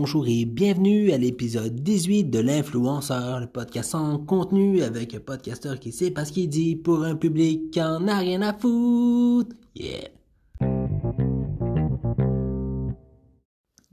Bonjour et bienvenue à l'épisode 18 de l'influenceur, le podcast sans contenu avec un podcasteur qui sait pas ce qu'il dit pour un public qui en a rien à foutre. Yeah!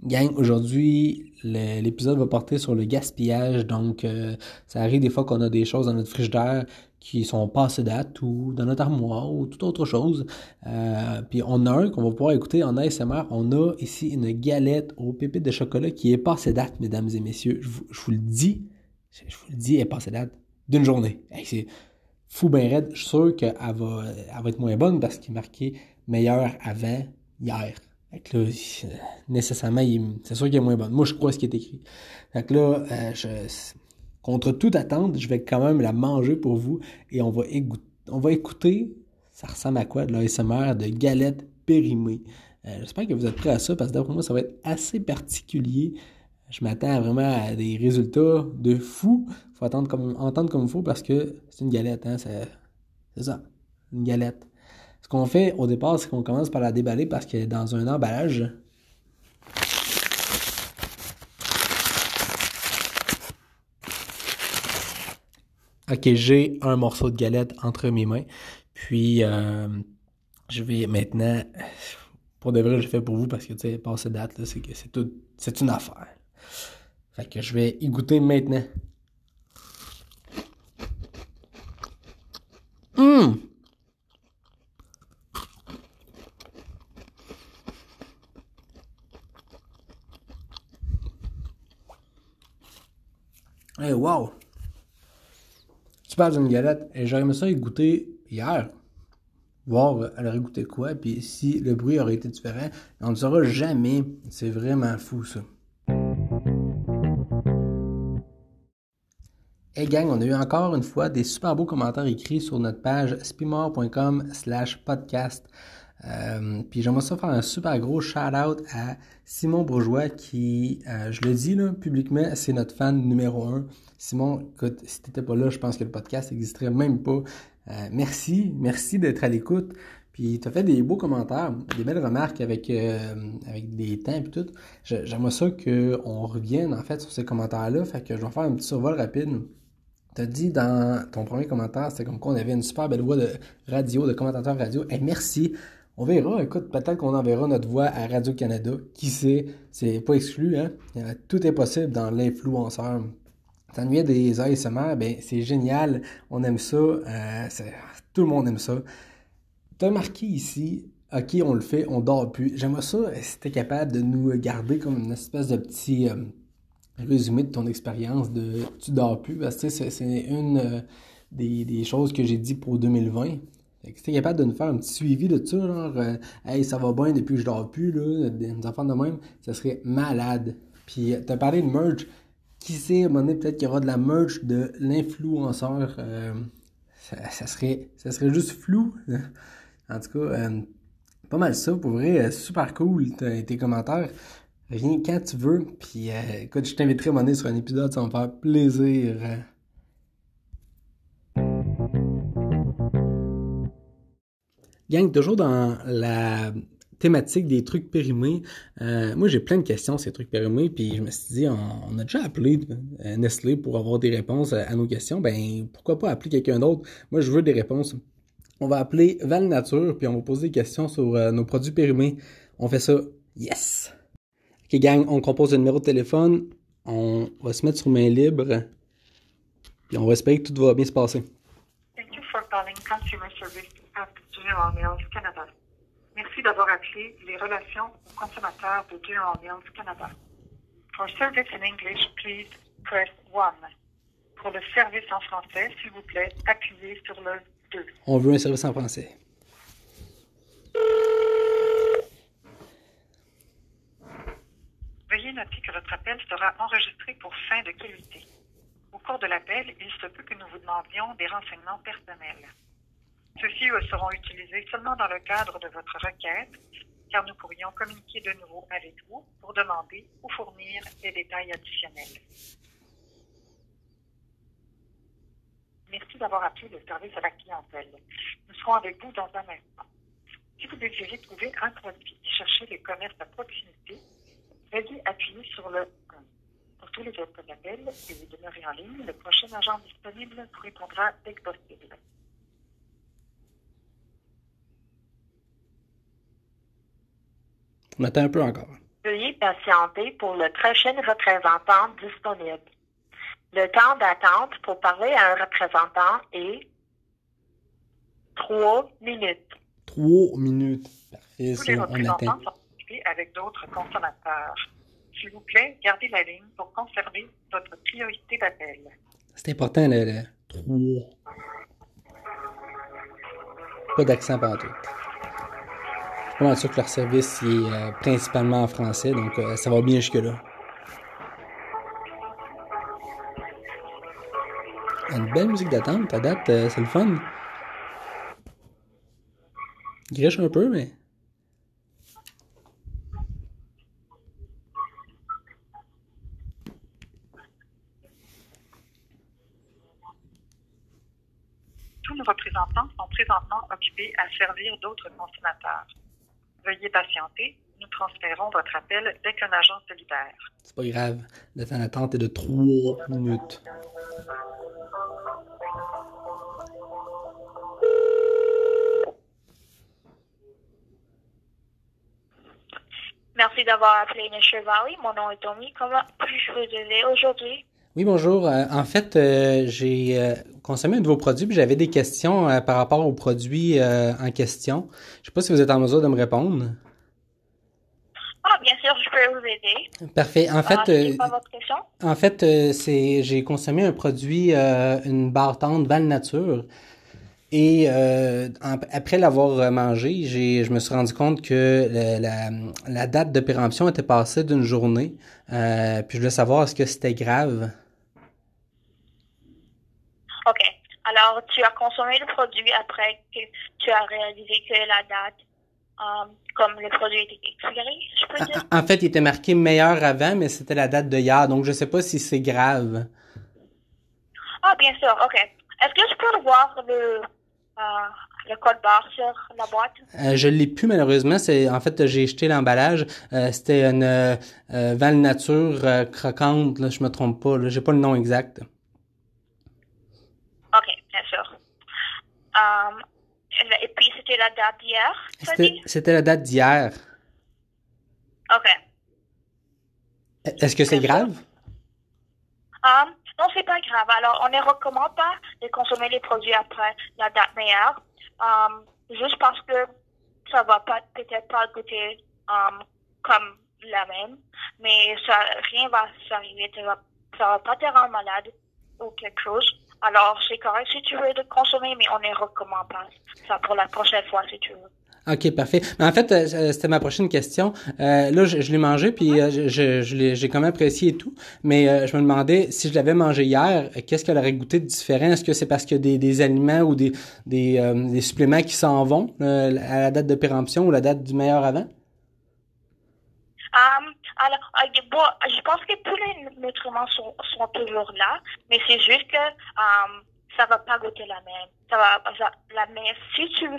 Gang, aujourd'hui, l'épisode va porter sur le gaspillage. Donc, euh, ça arrive des fois qu'on a des choses dans notre frigidaire qui sont passées date ou dans notre armoire ou toute autre chose. Euh, puis on a un qu'on va pouvoir écouter en ASMR. On a ici une galette aux pépites de chocolat qui est passée date, mesdames et messieurs. Je vous, le dis, je vous le dis, elle est passée date d'une journée. c'est fou ben raide. Je suis sûr qu'elle va, va être moins bonne parce qu'il est marqué meilleur avant hier. Fait que là, nécessairement, c'est sûr qu'il est moins bon. Moi, je crois ce qui est écrit. Fait que là, euh, contre toute attente, je vais quand même la manger pour vous et on va, écouter, ça ressemble à quoi, de l'ASMR de galettes périmées. Euh, j'espère que vous êtes prêts à ça parce que d'après moi, ça va être assez particulier. Je m'attends vraiment à des résultats de fou. faut attendre comme, entendre comme il faut parce que c'est une galette. Hein, c'est ça, une galette. Ce qu'on fait au départ, c'est qu'on commence par la déballer parce qu'elle est dans un emballage. Ok, j'ai un morceau de galette entre mes mains. Puis, euh, je vais maintenant, pour de vrai, je le fais pour vous parce que, tu sais, passer date, c'est que c'est tout, c'est une affaire. Fait que je vais y goûter maintenant. Hum! Hey, wow! Tu parles d'une galette et j'aurais aimé ça y hier. Voir euh, elle aurait goûté quoi, puis si le bruit aurait été différent. On ne saura jamais. C'est vraiment fou ça. Hey gang, on a eu encore une fois des super beaux commentaires écrits sur notre page spimor.com slash podcast. Euh, puis j'aimerais ça faire un super gros shout-out à Simon Bourgeois qui, euh, je le dis là, publiquement, c'est notre fan numéro un. Simon, écoute, si t'étais pas là, je pense que le podcast n'existerait même pas. Euh, merci, merci d'être à l'écoute. Puis tu as fait des beaux commentaires, des belles remarques avec, avec des temps et tout. J'aimerais ça qu'on revienne en fait sur ces commentaires-là. Fait que je vais faire un petit survol rapide. Tu as dit dans ton premier commentaire, c'était comme quoi on avait une super belle voix de radio, de commentateur radio. Et merci. On verra, écoute, peut-être qu'on enverra notre voix à Radio-Canada. Qui sait, c'est pas exclu, hein? Tout est possible dans l'influenceur. T'ennuyais des ASMR, ben c'est génial, on aime ça, euh, tout le monde aime ça. T'as marqué ici, ok, on le fait, on dort plus. J'aimerais ça si t'es capable de nous garder comme une espèce de petit euh, résumé de ton expérience de tu dors plus, parce que c'est une euh, des, des, choses que j'ai dit pour 2020. T'es capable de nous faire un petit suivi de ça, genre, euh, hey, ça va bien depuis que je dors plus, là, des enfants de même, ça serait malade. Puis, euh, t'as parlé de merch. Qui sait, à un moment donné, peut-être qu'il y aura de la merch de l'influenceur. Euh, ça, serait, ça serait juste flou. en tout cas, pas mal ça. Pour vrai, super cool tes commentaires. Viens quand tu veux. Puis, écoute, je t'inviterai à un moment donné sur un épisode, ça va me faire plaisir. Gang, toujours dans la thématique des trucs périmés, euh, moi j'ai plein de questions sur ces trucs périmés, puis je me suis dit, on, a déjà appelé euh, Nestlé pour avoir des réponses à, nos questions, ben pourquoi pas appeler quelqu'un d'autre? Moi je veux des réponses. On va appeler Val Nature, puis on va poser des questions sur euh, nos produits périmés. On fait ça, yes! Ok gang, on compose un numéro de téléphone, on va se mettre sur main libre, puis on va espérer que tout va bien se passer. Thank you for calling Consumer Service General Mills Canada. Merci d'avoir appelé les relations aux consommateurs de General Mills Canada. For service in English, please press 1. Pour le service en français, s'il vous plaît, appuyez sur le 2. On veut un service en français. Veuillez noter que votre appel sera enregistré pour fin de qualité. Au cours de l'appel, il se peut que nous vous demandions des renseignements personnels. Ceux-ci seront utilisés seulement dans le cadre de votre requête, car nous pourrions communiquer de nouveau avec vous pour demander ou fournir des détails additionnels. Merci d'avoir appelé le service à la clientèle. Nous serons avec vous dans un instant. Si vous désirez trouver un produit et chercher les commerces à proximité, veuillez appuyer sur le 1. Pour tous les autres appels et vous demeurez en ligne, le prochain agent disponible vous répondra dès que possible. On attend un peu encore. Veuillez patienter pour le prochain représentant disponible. Le temps d'attente pour parler à un représentant est trois minutes. Trois minutes. Parfait, Tous les représentants attend. sont occupés avec d'autres consommateurs. S'il vous plaît, gardez la ligne pour conserver votre priorité d'appel. C'est important, le, le 3. Pas d'accent partout. Mal sûr que leur service est euh, principalement en français, donc euh, ça va bien jusque-là. Une belle musique d'attente, à date, euh, c'est le fun. Griche un peu, mais. Tous nos représentants sont présentement occupés à servir d'autres consommateurs. Veuillez patienter. Nous transférons votre appel dès qu'un agent se libère. C'est pas grave. Le temps d'attente est de 3 minutes. Merci d'avoir appelé Nature Valley. Mon nom est Tommy. Comment puis-je vous aider aujourd'hui? Oui, bonjour. Euh, en fait, euh, j'ai euh, consommé un de vos produits, puis j'avais des questions par rapport aux produits euh, en question. Je sais pas si vous êtes en mesure de me répondre. Ah, bien sûr, je peux vous aider. Parfait. En fait, Ah, c'est quoi votre question? en fait, c'est j'ai consommé un produit, une barre tendre Val Nature. Et euh, en- après l'avoir mangé, j'ai, je me suis rendu compte que le- la, la date de péremption était passée d'une journée. Euh, puis je voulais savoir est-ce que c'était grave. OK. Alors, tu as consommé le produit après que tu as réalisé que la date, euh, comme le produit était expiré, je peux dire? En en fait, il était marqué meilleur avant, mais c'était la date de hier, donc je sais pas si c'est grave. Ah, bien sûr, OK. Est-ce que je peux voir le, euh, le code barre sur la boîte? Euh, je l'ai plus malheureusement. C'est en fait j'ai jeté l'emballage. Euh, c'était une euh, euh, Val Nature croquante. Là, je me trompe pas. Là, j'ai pas le nom exact. OK, bien sûr. Euh, et puis, c'était la date d'hier, C'était la date d'hier. OK. Est-ce que c'est grave? Um, non, c'est pas grave. Alors, on ne recommande pas de consommer les produits après la date meilleure, um, juste parce que ça va pas peut-être pas goûter um, comme la même, mais ça rien va s'arriver, ça va, ça va pas te rendre malade ou quelque chose. Alors, c'est correct si tu veux de consommer, mais on ne recommande pas ça pour la prochaine fois si tu veux. Ok, parfait. Mais en fait, euh, euh, c'était ma prochaine question. Euh, là, je, je l'ai mangé, puis euh, je, j'ai quand même apprécié et tout. Mais je me demandais si je l'avais mangé hier, qu'est-ce qu'elle aurait goûté de différent? Est-ce que c'est parce a des, des aliments ou des des, des suppléments qui s'en vont à la date de péremption ou la date du meilleur avant? Um, alors, euh, bon, je pense que tous les nutriments sont, toujours là, mais c'est juste que um, ça va pas goûter la même. Ça va, la même. Si tu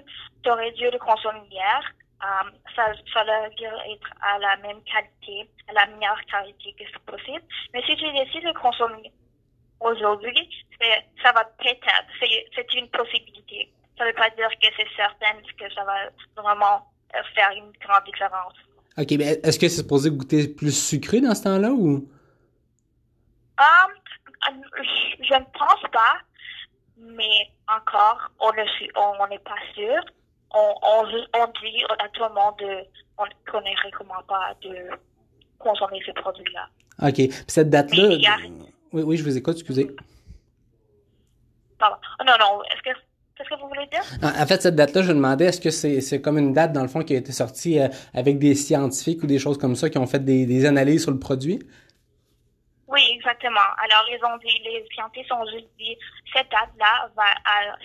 aurais dû le consommer hier, um, ça, ça va être à la même qualité, à la meilleure qualité que c'est possible. Mais si tu décides de consommer aujourd'hui, ça va peut-être, c'est une possibilité. Ça veut pas dire que c'est certain que ça va vraiment euh, faire une grande différence. Ok, mais est-ce que c'est supposé goûter plus sucré dans ce temps-là ou? Um, je ne pense pas, mais encore, on ne sait- on n'est pas sûr. On, on, on dit à tout le monde de, on, qu'on ne recommande pas de consommer ces produits-là. Ok, puis cette date-là. A- Oui, oui, je vous écoute, excusez. Pardon. Non, non, est-ce que, qu'est-ce que vous voulez dire? En fait, cette date-là, je me demandais, est-ce que c'est c'est comme une date, dans le fond, qui a été sortie euh, avec des scientifiques ou des choses comme ça qui ont fait des, des analyses sur le produit? Oui, exactement. Alors, ils ont dit, les scientifiques ont juste dit, cette date-là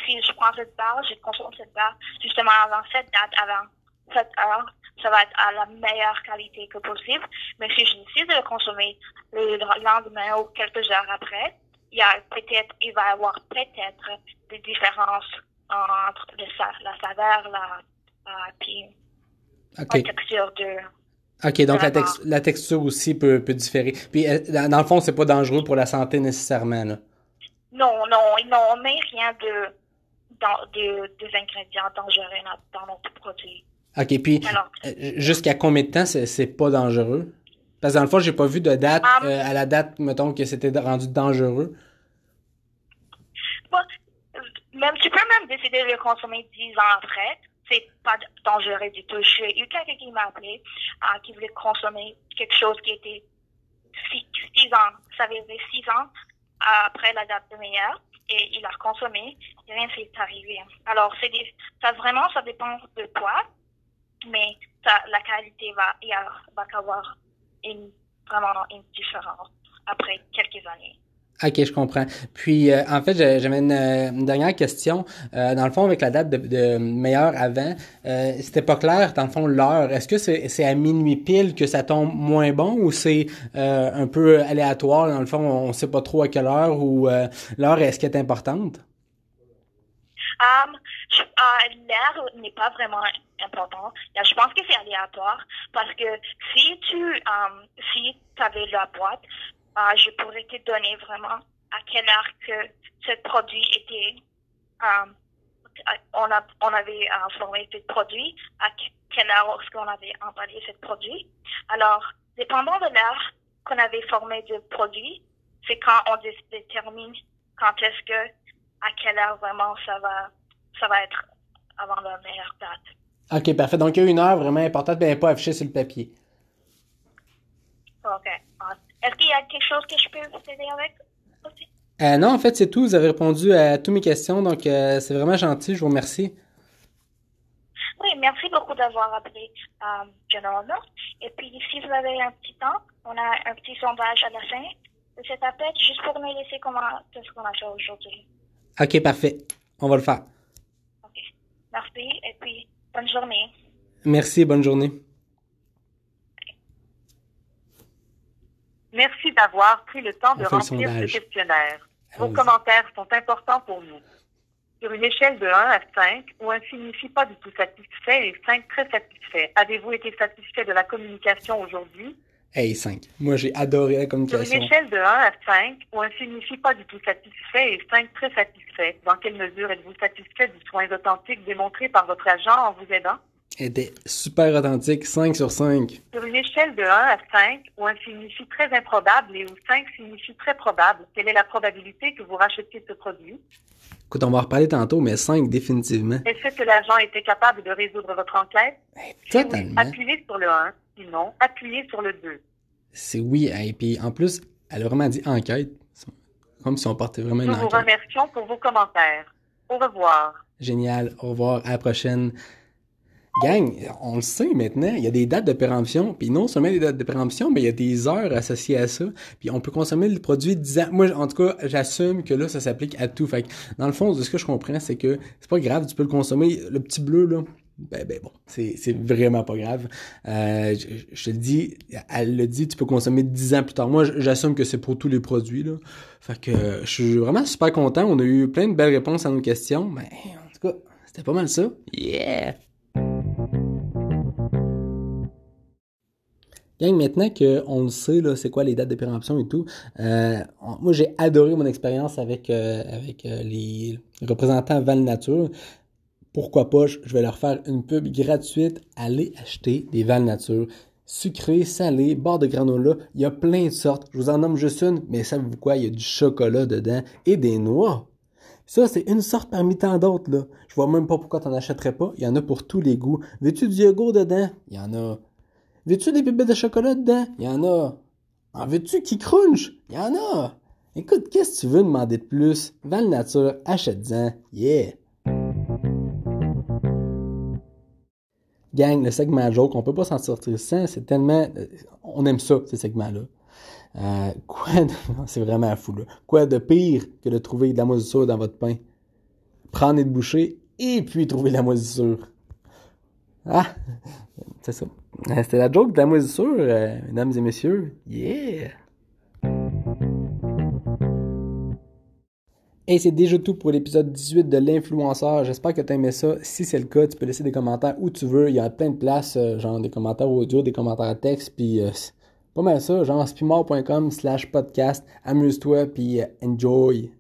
si je prends cette barre, je consomme cette barre, justement avant cette date, avant cette heure, ça va être à la meilleure qualité que possible. Mais si je décide de le consommer le lendemain ou quelques heures après, il y a peut-être, il va y avoir peut-être des différences entre le sa- la saveur, la, euh, puis la texture de, OK, donc la, la, texture aussi peut, peut différer. Puis, euh, dans, le fond, c'est pas dangereux pour la santé nécessairement, là. Non, non, non, on met rien de, dans, de, des ingrédients dangereux dans, notre produit. OK, puis jusqu'à combien de temps c'est pas dangereux? Parce que dans le fond, j'ai pas vu de date, um, euh, à la date, mettons, que c'était rendu dangereux. même, tu peux même décider de le consommer dix ans après. C'est pas dangereux du tout. J'ai eu quelqu'un qui m'a appelé, euh, qui voulait consommer quelque chose qui était six, ans. Ça faisait six ans après la date de meilleure et il a consommé, et rien s'est arrivé. Alors, c'est ça vraiment, ça dépend de toi, mais la qualité va, il va avoir une, vraiment une différence après quelques années. OK, je comprends. Puis, euh, en fait, j'avais une, dernière question. Euh, dans le fond, avec la date de, de meilleur avant, euh, c'était pas clair, dans le fond, l'heure. Est-ce que c'est à minuit pile que ça tombe moins bon ou c'est euh, un peu aléatoire? Dans le fond, on sait pas trop à quelle heure ou l'heure, est-ce qu'elle est importante? Um, L'heure n'est pas vraiment important. Je pense que c'est aléatoire parce que si tu um, si avais la boîte, uh, je pourrais te donner vraiment à quelle heure que ce produit était um, on, a, on avait informé ce produit, à quelle heure est-ce qu'on avait emballé ce produit. Alors, dépendant de l'heure qu'on avait formé du produit, c'est quand on détermine quand est-ce que, à quelle heure vraiment ça va, ça va être avant la meilleure date. OK, parfait. Donc, il y a une heure vraiment importante, mais pas affichée sur le papier. OK. Est-ce qu'il y a quelque chose que je peux vous aider avec aussi? Euh, non, en fait, c'est tout. Vous avez répondu à toutes mes questions, donc euh, c'est vraiment gentil. Je vous remercie. Oui, merci beaucoup d'avoir appelé euh, General Et puis, si vous avez un petit temps, on a un petit sondage à la fin de cet appel, juste pour nous laisser comment ce qu'on a fait aujourd'hui. OK, parfait. On va le faire. OK. Merci, et puis, bonne journée. Merci, bonne journée. Merci d'avoir pris le temps de remplir ce questionnaire. Vos commentaires sont importants pour nous. Sur une échelle de 1 à 5, où 1 signifie pas du tout satisfait et 5 très satisfait, avez-vous été satisfait de la communication aujourd'hui? Hey, 5. Moi, j'ai adoré la communication. Sur une échelle de 1 à 5, où 1 signifie pas du tout satisfait et 5 très satisfait, dans quelle mesure êtes-vous satisfait du soin authentique démontré par votre agent en vous aidant? était super authentique, 5 sur 5. Sur une échelle de 1 à 5, où 1 signifie très improbable et où 5 signifie très probable, quelle est la probabilité que vous rachetiez ce produit? Écoute, on va en reparler tantôt, mais 5 définitivement. Est-ce que l'agent était capable de résoudre votre enquête? totalement. appuyez sur le 1, sinon, appuyez sur le 2. C'est oui, et puis en plus, elle a vraiment dit enquête, comme si on partait vraiment une Nous enquête. vous remercions pour vos commentaires. Au revoir. Génial, au revoir, à la prochaine. Gang, on le sait maintenant, il y a des dates de péremption, puis non seulement des dates de péremption, mais il y a des heures associées à ça, puis on peut consommer le produit 10 ans. Moi, en tout cas, j'assume que là, ça s'applique à tout. Fait que, dans le fond, de ce que je comprends, c'est que c'est pas grave, tu peux le consommer. Le petit bleu, là, ben, ben bon, c'est, vraiment pas grave. Euh, je, te le dis, elle le dit, tu peux consommer 10 ans plus tard. Moi, j'assume que c'est pour tous les produits, là. Fait que je suis vraiment super content. On a eu plein de belles réponses à nos questions. Mais en tout cas, c'était pas mal ça. Yeah! Gang, maintenant qu'on le sait, c'est quoi les dates de péremption et tout, euh, moi j'ai adoré mon expérience avec, euh, avec euh, les représentants Val Nature. Pourquoi pas, je vais leur faire une pub gratuite. Allez acheter des Val Nature. Sucré, salé, barre de granola, il y a plein de sortes. Je vous en nomme juste une, mais savez-vous quoi? Il y a du chocolat dedans et des noix. Ça, c'est une sorte parmi tant d'autres, là. Je vois même pas pourquoi t'en achèterais pas. Il y en a pour tous les goûts. Veux-tu du yogourt dedans? Il y en a. Veux-tu des bébés de chocolat dedans? Il y en a. En veux-tu qui crunch? Il y en a. Écoute, qu'est-ce que tu veux demander de plus? Val Nature, achète-en. Yeah! Gang, le segment joke, on peut pas s'en sortir sans. C'est tellement. Euh, on aime ça, ces segments-là. Euh, quoi de... C'est vraiment fou, là. Quoi de pire que de trouver de la moisissure dans votre pain? Prendre et de boucher et puis trouver la moisissure. Ah! C'est ça. Euh, c'était la joke de la moisissure, mesdames et messieurs. Yeah! Et c'est déjà tout pour l'épisode 18 de l'influenceur. J'espère que tu aimé ça. Si c'est le cas, tu peux laisser des commentaires où tu veux. Il y a plein de places, euh, genre des commentaires audio, des commentaires texte, puis euh, pas mal ça, genre spimore.com slash podcast. Amuse-toi, puis euh, enjoy.